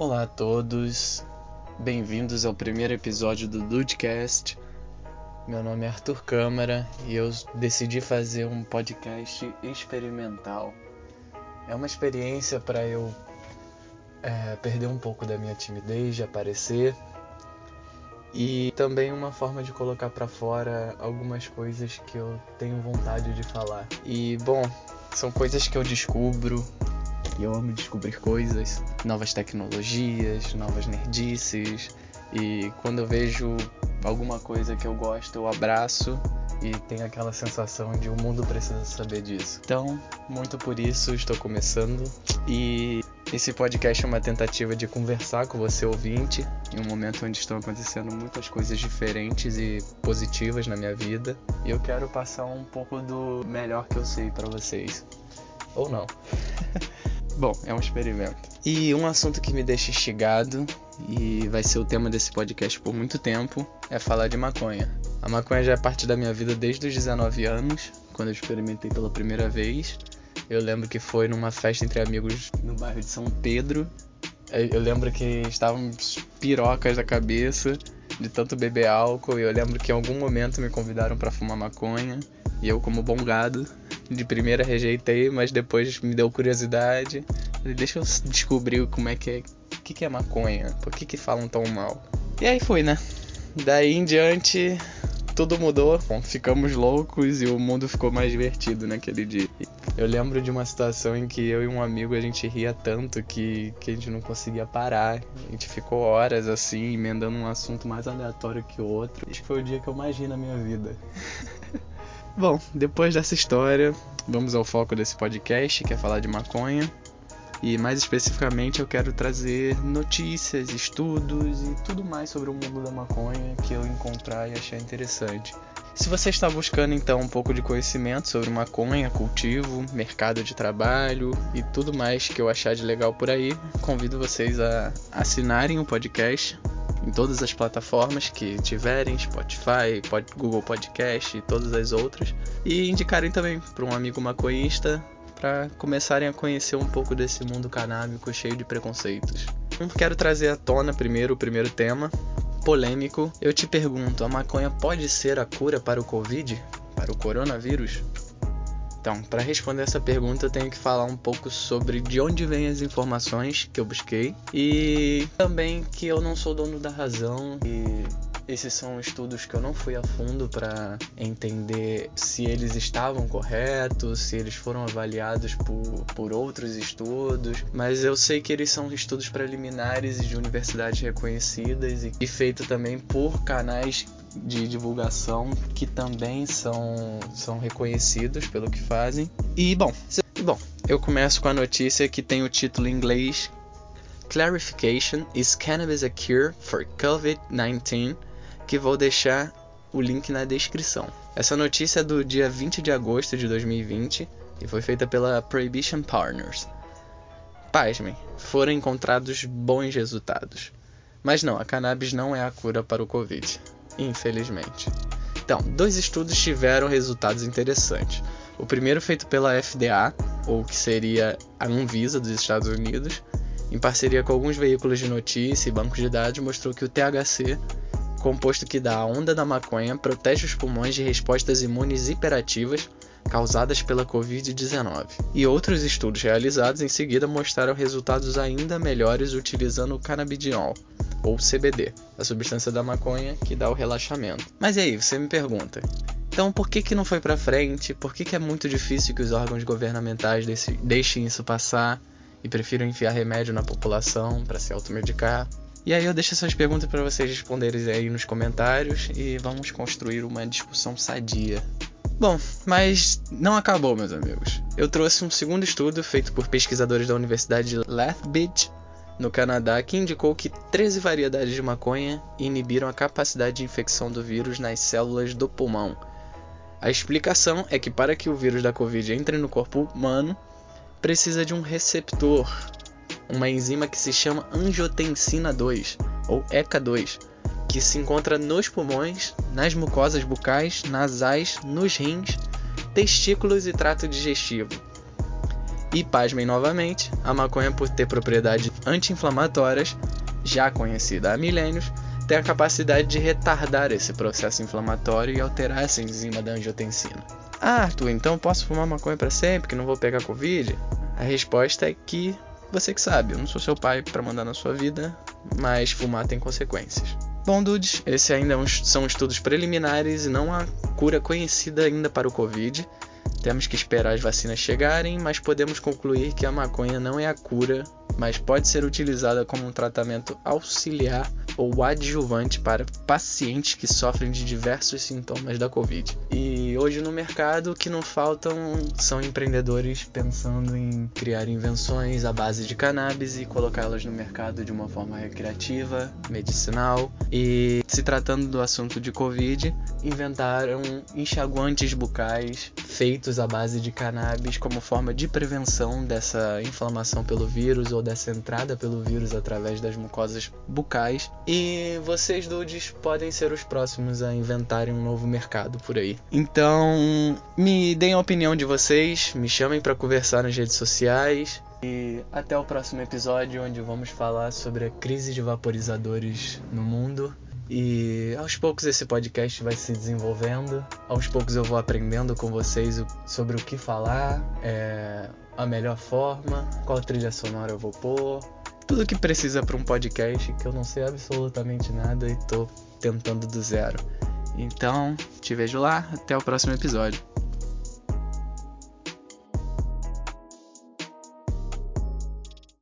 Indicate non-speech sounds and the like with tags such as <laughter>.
Olá a todos, bem-vindos ao primeiro episódio do Dudecast. Meu nome é Arthur Câmara e eu decidi fazer um podcast experimental. É uma experiência para eu é, perder um pouco da minha timidez de aparecer e também uma forma de colocar para fora algumas coisas que eu tenho vontade de falar. E bom, são coisas que eu descubro eu amo descobrir coisas, novas tecnologias, novas nerdices. E quando eu vejo alguma coisa que eu gosto, eu abraço e tenho aquela sensação de o mundo precisa saber disso. Então, muito por isso estou começando e esse podcast é uma tentativa de conversar com você ouvinte em um momento onde estão acontecendo muitas coisas diferentes e positivas na minha vida. E eu quero passar um pouco do melhor que eu sei para vocês. Ou não. Bom, é um experimento. E um assunto que me deixa instigado e vai ser o tema desse podcast por muito tempo é falar de maconha. A maconha já é parte da minha vida desde os 19 anos, quando eu experimentei pela primeira vez. Eu lembro que foi numa festa entre amigos no bairro de São Pedro. Eu lembro que estávamos pirocas da cabeça de tanto beber álcool. E eu lembro que em algum momento me convidaram para fumar maconha. E eu, como bom gado, de primeira rejeitei, mas depois me deu curiosidade. Deixa eu descobrir como é que é. O que, que é maconha? Por que, que falam tão mal? E aí foi, né? Daí em diante, tudo mudou. Bom, ficamos loucos e o mundo ficou mais divertido naquele dia. Eu lembro de uma situação em que eu e um amigo a gente ria tanto que, que a gente não conseguia parar. A gente ficou horas assim, emendando um assunto mais aleatório que o outro. Acho que foi o dia que eu mais ri na minha vida. <laughs> Bom, depois dessa história, vamos ao foco desse podcast, que é falar de maconha. E mais especificamente eu quero trazer notícias, estudos e tudo mais sobre o mundo da maconha que eu encontrar e achar interessante. Se você está buscando então um pouco de conhecimento sobre maconha, cultivo, mercado de trabalho e tudo mais que eu achar de legal por aí, convido vocês a assinarem o podcast em todas as plataformas que tiverem, Spotify, Google Podcast e todas as outras, e indicarem também para um amigo maconhista para começarem a conhecer um pouco desse mundo canábico cheio de preconceitos. Quero trazer à tona primeiro o primeiro tema, polêmico. Eu te pergunto, a maconha pode ser a cura para o Covid? Para o coronavírus? Então, para responder essa pergunta, eu tenho que falar um pouco sobre de onde vêm as informações que eu busquei e também que eu não sou dono da razão e esses são estudos que eu não fui a fundo para entender se eles estavam corretos, se eles foram avaliados por, por outros estudos, mas eu sei que eles são estudos preliminares de universidades reconhecidas e, e feitos também por canais de divulgação que também são, são reconhecidos pelo que fazem. E bom, bom, eu começo com a notícia que tem o título em inglês Clarification Is Cannabis a Cure for COVID-19? Que vou deixar o link na descrição. Essa notícia é do dia 20 de agosto de 2020 e foi feita pela Prohibition Partners. Pasmem, foram encontrados bons resultados. Mas não, a cannabis não é a cura para o Covid infelizmente. Então, dois estudos tiveram resultados interessantes. O primeiro feito pela FDA, ou que seria a Anvisa dos Estados Unidos, em parceria com alguns veículos de notícia e bancos de dados, mostrou que o THC, composto que dá a onda da maconha, protege os pulmões de respostas imunes hiperativas causadas pela Covid-19. E outros estudos realizados em seguida mostraram resultados ainda melhores utilizando o canabidiol, ou CBD, a substância da maconha que dá o relaxamento. Mas e aí, você me pergunta, então por que, que não foi para frente? Por que, que é muito difícil que os órgãos governamentais deixem isso passar e prefiram enfiar remédio na população para se automedicar? E aí eu deixo essas perguntas para vocês responderem aí nos comentários e vamos construir uma discussão sadia. Bom, mas não acabou, meus amigos. Eu trouxe um segundo estudo feito por pesquisadores da Universidade de Lethbridge no Canadá, que indicou que 13 variedades de maconha inibiram a capacidade de infecção do vírus nas células do pulmão. A explicação é que para que o vírus da Covid entre no corpo humano, precisa de um receptor, uma enzima que se chama angiotensina 2, ou ECA2, que se encontra nos pulmões, nas mucosas bucais, nasais, nos rins, testículos e trato digestivo. E pasmem novamente, a maconha, por ter propriedades anti-inflamatórias, já conhecida há milênios, tem a capacidade de retardar esse processo inflamatório e alterar essa enzima da angiotensina. Ah, Arthur, então posso fumar maconha para sempre, que não vou pegar Covid? A resposta é que você que sabe, eu não sou seu pai para mandar na sua vida, mas fumar tem consequências. Bom, dudes, esse ainda é são estudos preliminares e não há cura conhecida ainda para o Covid. Temos que esperar as vacinas chegarem, mas podemos concluir que a maconha não é a cura, mas pode ser utilizada como um tratamento auxiliar ou adjuvante para pacientes que sofrem de diversos sintomas da Covid. E hoje no mercado o que não faltam são empreendedores pensando em criar invenções à base de cannabis e colocá-las no mercado de uma forma recreativa, medicinal. E se tratando do assunto de Covid, inventaram enxaguantes bucais feitos à base de cannabis como forma de prevenção dessa inflamação pelo vírus ou dessa entrada pelo vírus através das mucosas bucais. E vocês, dudes, podem ser os próximos a inventarem um novo mercado por aí. Então, me deem a opinião de vocês, me chamem para conversar nas redes sociais. E até o próximo episódio, onde vamos falar sobre a crise de vaporizadores no mundo. E aos poucos esse podcast vai se desenvolvendo, aos poucos eu vou aprendendo com vocês sobre o que falar, é, a melhor forma, qual trilha sonora eu vou pôr, tudo que precisa para um podcast que eu não sei absolutamente nada e tô tentando do zero. Então, te vejo lá, até o próximo episódio.